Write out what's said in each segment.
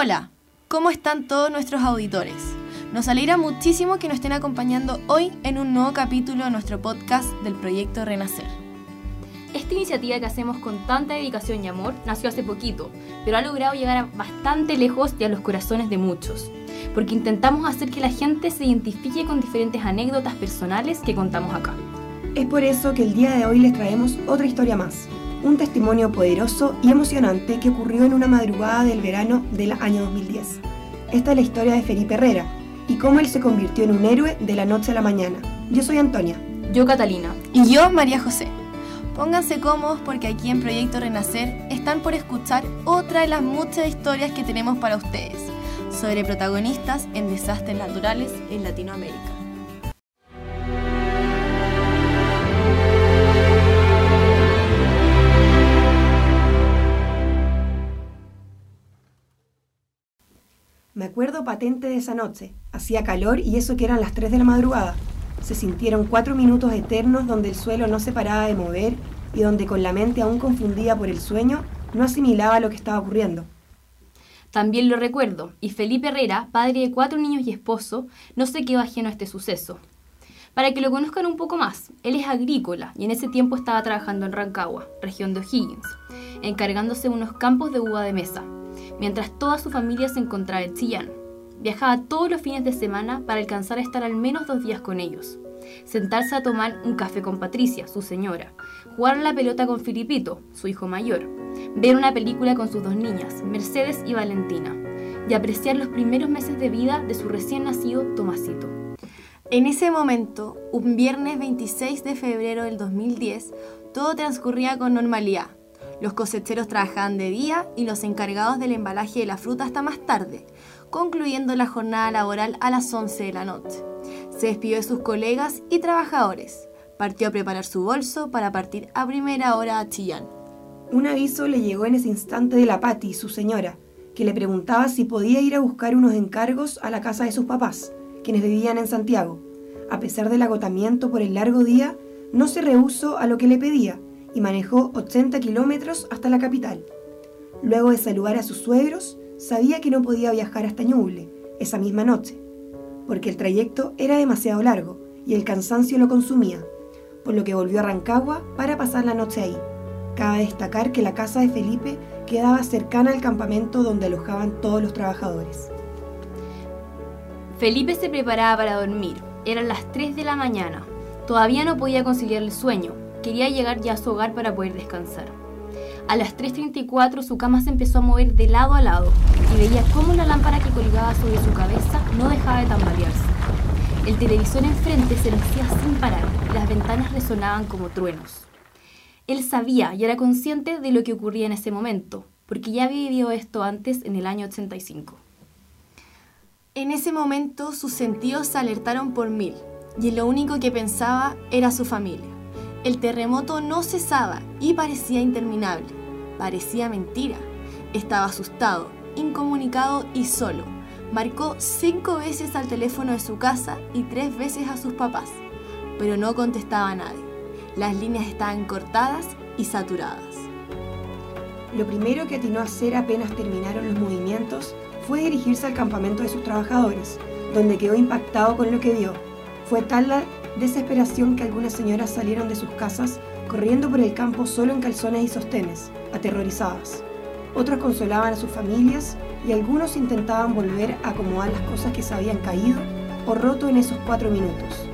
Hola, ¿cómo están todos nuestros auditores? Nos alegra muchísimo que nos estén acompañando hoy en un nuevo capítulo de nuestro podcast del proyecto Renacer. Esta iniciativa que hacemos con tanta dedicación y amor nació hace poquito, pero ha logrado llegar bastante lejos y a los corazones de muchos, porque intentamos hacer que la gente se identifique con diferentes anécdotas personales que contamos acá. Es por eso que el día de hoy les traemos otra historia más, un testimonio poderoso y emocionante que ocurrió en una madrugada del verano del año 2010. Esta es la historia de Felipe Herrera y cómo él se convirtió en un héroe de la noche a la mañana. Yo soy Antonia. Yo Catalina. Y yo María José. Pónganse cómodos porque aquí en Proyecto Renacer están por escuchar otra de las muchas historias que tenemos para ustedes sobre protagonistas en desastres naturales en Latinoamérica. Me acuerdo patente de esa noche. Hacía calor y eso que eran las 3 de la madrugada. Se sintieron cuatro minutos eternos donde el suelo no se paraba de mover y donde con la mente aún confundida por el sueño no asimilaba lo que estaba ocurriendo. También lo recuerdo, y Felipe Herrera, padre de cuatro niños y esposo, no se quedó ajeno a este suceso. Para que lo conozcan un poco más, él es agrícola y en ese tiempo estaba trabajando en Rancagua, región de O'Higgins, encargándose de unos campos de uva de mesa, mientras toda su familia se encontraba en Chillán. Viajaba todos los fines de semana para alcanzar a estar al menos dos días con ellos, sentarse a tomar un café con Patricia, su señora, jugar la pelota con Filipito, su hijo mayor, ver una película con sus dos niñas, Mercedes y Valentina, y apreciar los primeros meses de vida de su recién nacido Tomasito. En ese momento, un viernes 26 de febrero del 2010, todo transcurría con normalidad. Los cosecheros trabajaban de día y los encargados del embalaje de la fruta hasta más tarde, concluyendo la jornada laboral a las 11 de la noche. Se despidió de sus colegas y trabajadores. Partió a preparar su bolso para partir a primera hora a Chillán. Un aviso le llegó en ese instante de la Patti, su señora, que le preguntaba si podía ir a buscar unos encargos a la casa de sus papás, quienes vivían en Santiago. A pesar del agotamiento por el largo día, no se rehusó a lo que le pedía y manejó 80 kilómetros hasta la capital. Luego de saludar a sus suegros, sabía que no podía viajar hasta Ñuble esa misma noche, porque el trayecto era demasiado largo y el cansancio lo consumía, por lo que volvió a Rancagua para pasar la noche ahí. Cabe destacar que la casa de Felipe quedaba cercana al campamento donde alojaban todos los trabajadores. Felipe se preparaba para dormir. Eran las 3 de la mañana. Todavía no podía conciliar el sueño. Quería llegar ya a su hogar para poder descansar. A las 3.34 su cama se empezó a mover de lado a lado y veía cómo la lámpara que colgaba sobre su cabeza no dejaba de tambalearse. El televisor enfrente se mecía sin parar y las ventanas resonaban como truenos. Él sabía y era consciente de lo que ocurría en ese momento, porque ya había vivido esto antes en el año 85. En ese momento sus sentidos se alertaron por mil y lo único que pensaba era su familia. El terremoto no cesaba y parecía interminable. Parecía mentira. Estaba asustado, incomunicado y solo. Marcó cinco veces al teléfono de su casa y tres veces a sus papás, pero no contestaba a nadie. Las líneas estaban cortadas y saturadas. Lo primero que atinó a hacer apenas terminaron los movimientos fue dirigirse al campamento de sus trabajadores, donde quedó impactado con lo que vio. Fue tal desesperación que algunas señoras salieron de sus casas corriendo por el campo solo en calzones y sostenes, aterrorizadas. Otros consolaban a sus familias y algunos intentaban volver a acomodar las cosas que se habían caído o roto en esos cuatro minutos.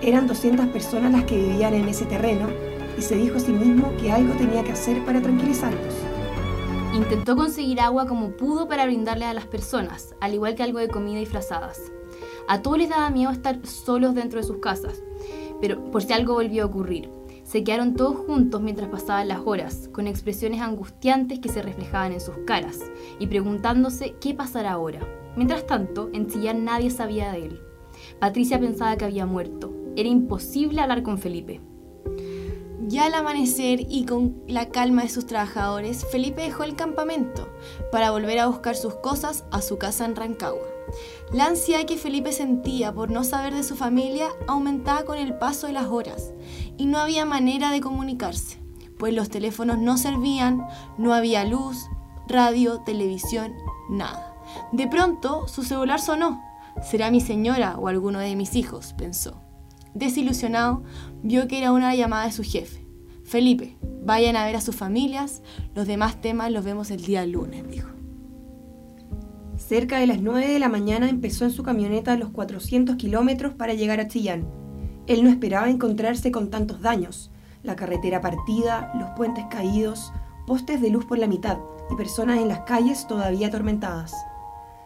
Eran 200 personas las que vivían en ese terreno y se dijo a sí mismo que algo tenía que hacer para tranquilizarlos. Intentó conseguir agua como pudo para brindarle a las personas, al igual que algo de comida y frazadas. A todos les daba miedo estar solos dentro de sus casas, pero por si algo volvió a ocurrir. Se quedaron todos juntos mientras pasaban las horas, con expresiones angustiantes que se reflejaban en sus caras, y preguntándose qué pasará ahora. Mientras tanto, en Chillán nadie sabía de él. Patricia pensaba que había muerto. Era imposible hablar con Felipe. Ya al amanecer y con la calma de sus trabajadores, Felipe dejó el campamento para volver a buscar sus cosas a su casa en Rancagua. La ansiedad que Felipe sentía por no saber de su familia aumentaba con el paso de las horas y no había manera de comunicarse, pues los teléfonos no servían, no había luz, radio, televisión, nada. De pronto, su celular sonó. Será mi señora o alguno de mis hijos, pensó. Desilusionado, vio que era una llamada de su jefe. Felipe, vayan a ver a sus familias, los demás temas los vemos el día lunes, dijo. Cerca de las 9 de la mañana empezó en su camioneta los 400 kilómetros para llegar a Chillán. Él no esperaba encontrarse con tantos daños. La carretera partida, los puentes caídos, postes de luz por la mitad y personas en las calles todavía atormentadas.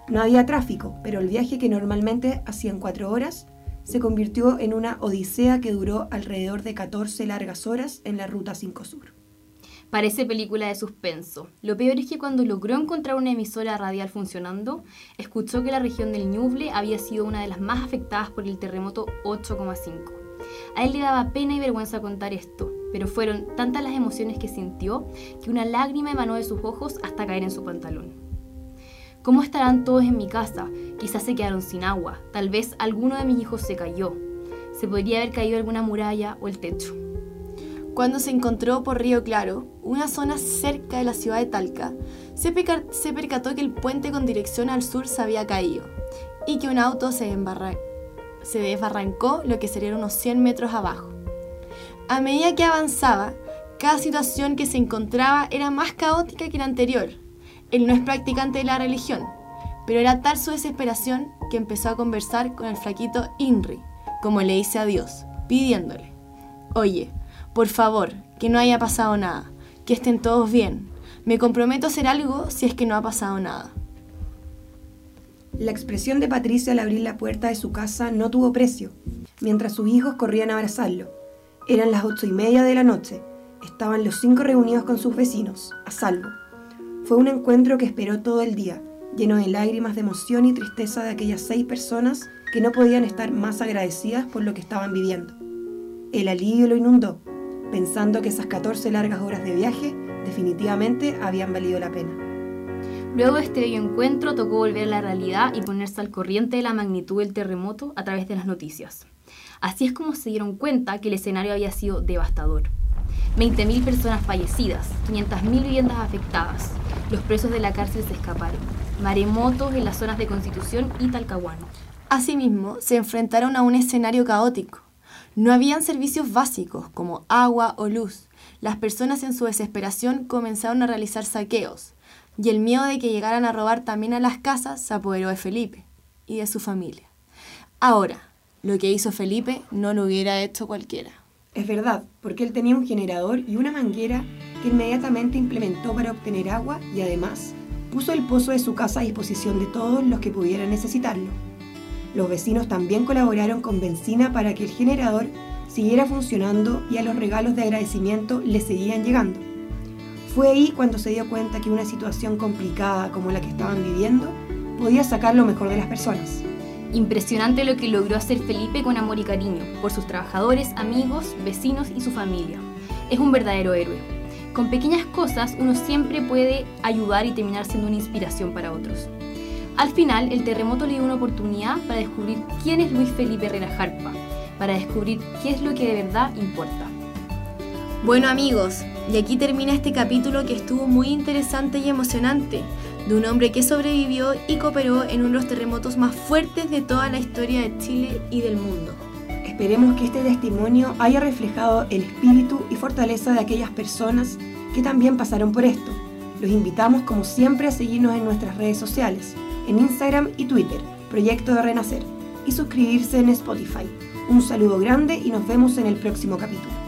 No había tráfico, pero el viaje que normalmente hacían cuatro horas se convirtió en una odisea que duró alrededor de 14 largas horas en la Ruta 5 Sur. Parece película de suspenso. Lo peor es que cuando logró encontrar una emisora radial funcionando, escuchó que la región del Ñuble había sido una de las más afectadas por el terremoto 8,5. A él le daba pena y vergüenza contar esto, pero fueron tantas las emociones que sintió que una lágrima emanó de sus ojos hasta caer en su pantalón. ¿Cómo estarán todos en mi casa? Quizás se quedaron sin agua, tal vez alguno de mis hijos se cayó. Se podría haber caído alguna muralla o el techo. Cuando se encontró por Río Claro, una zona cerca de la ciudad de Talca, se, percató que el puente con dirección al sur se había caído y que un auto se, se desbarrancó lo que serían unos 100 metros abajo. A medida que avanzaba, cada situación que se encontraba era más caótica que la anterior él no es practicante de la religión, pero era tal su desesperación que empezó a conversar con el flaquito Inri, como le dice a Dios, pidiéndole, oye, por favor, que no haya pasado nada, que estén todos bien, me comprometo a hacer algo si es que no ha pasado nada. La expresión de Patricia al abrir la puerta de su casa no tuvo precio, mientras sus hijos corrían a abrazarlo. Eran las ocho y media de la noche. Estaban los cinco reunidos con sus vecinos, a salvo. Fue un encuentro que esperó todo el día, lleno de lágrimas de emoción y tristeza de aquellas seis personas que no podían estar más agradecidas por lo que estaban viviendo. El alivio lo inundó, pensando que esas 14 largas horas de viaje definitivamente habían valido la pena. Luego de este bello encuentro tocó volver a la realidad y ponerse al corriente de la magnitud del terremoto a través de las noticias. Así es como se dieron cuenta que el escenario había sido devastador. 20.000 personas fallecidas, 500.000 viviendas afectadas, los presos de la cárcel se escaparon. Maremotos en las zonas de Constitución y Talcahuano. Asimismo, se enfrentaron a un escenario caótico. No habían servicios básicos como agua o luz. Las personas en su desesperación comenzaron a realizar saqueos, y el miedo de que llegaran a robar también a las casas se apoderó de Felipe y de su familia. Ahora, lo que hizo Felipe no lo hubiera hecho cualquiera. Es verdad, porque él tenía un generador y una manguera inmediatamente implementó para obtener agua y además puso el pozo de su casa a disposición de todos los que pudieran necesitarlo. Los vecinos también colaboraron con benzina para que el generador siguiera funcionando y a los regalos de agradecimiento le seguían llegando. Fue ahí cuando se dio cuenta que una situación complicada como la que estaban viviendo podía sacar lo mejor de las personas. Impresionante lo que logró hacer Felipe con amor y cariño por sus trabajadores, amigos, vecinos y su familia. Es un verdadero héroe con pequeñas cosas uno siempre puede ayudar y terminar siendo una inspiración para otros. Al final, el terremoto le dio una oportunidad para descubrir quién es Luis Felipe Herrera para descubrir qué es lo que de verdad importa. Bueno amigos, y aquí termina este capítulo que estuvo muy interesante y emocionante, de un hombre que sobrevivió y cooperó en uno de los terremotos más fuertes de toda la historia de Chile y del mundo. Esperemos que este testimonio haya reflejado el espíritu y fortaleza de aquellas personas que también pasaron por esto. Los invitamos como siempre a seguirnos en nuestras redes sociales, en Instagram y Twitter, Proyecto de Renacer, y suscribirse en Spotify. Un saludo grande y nos vemos en el próximo capítulo.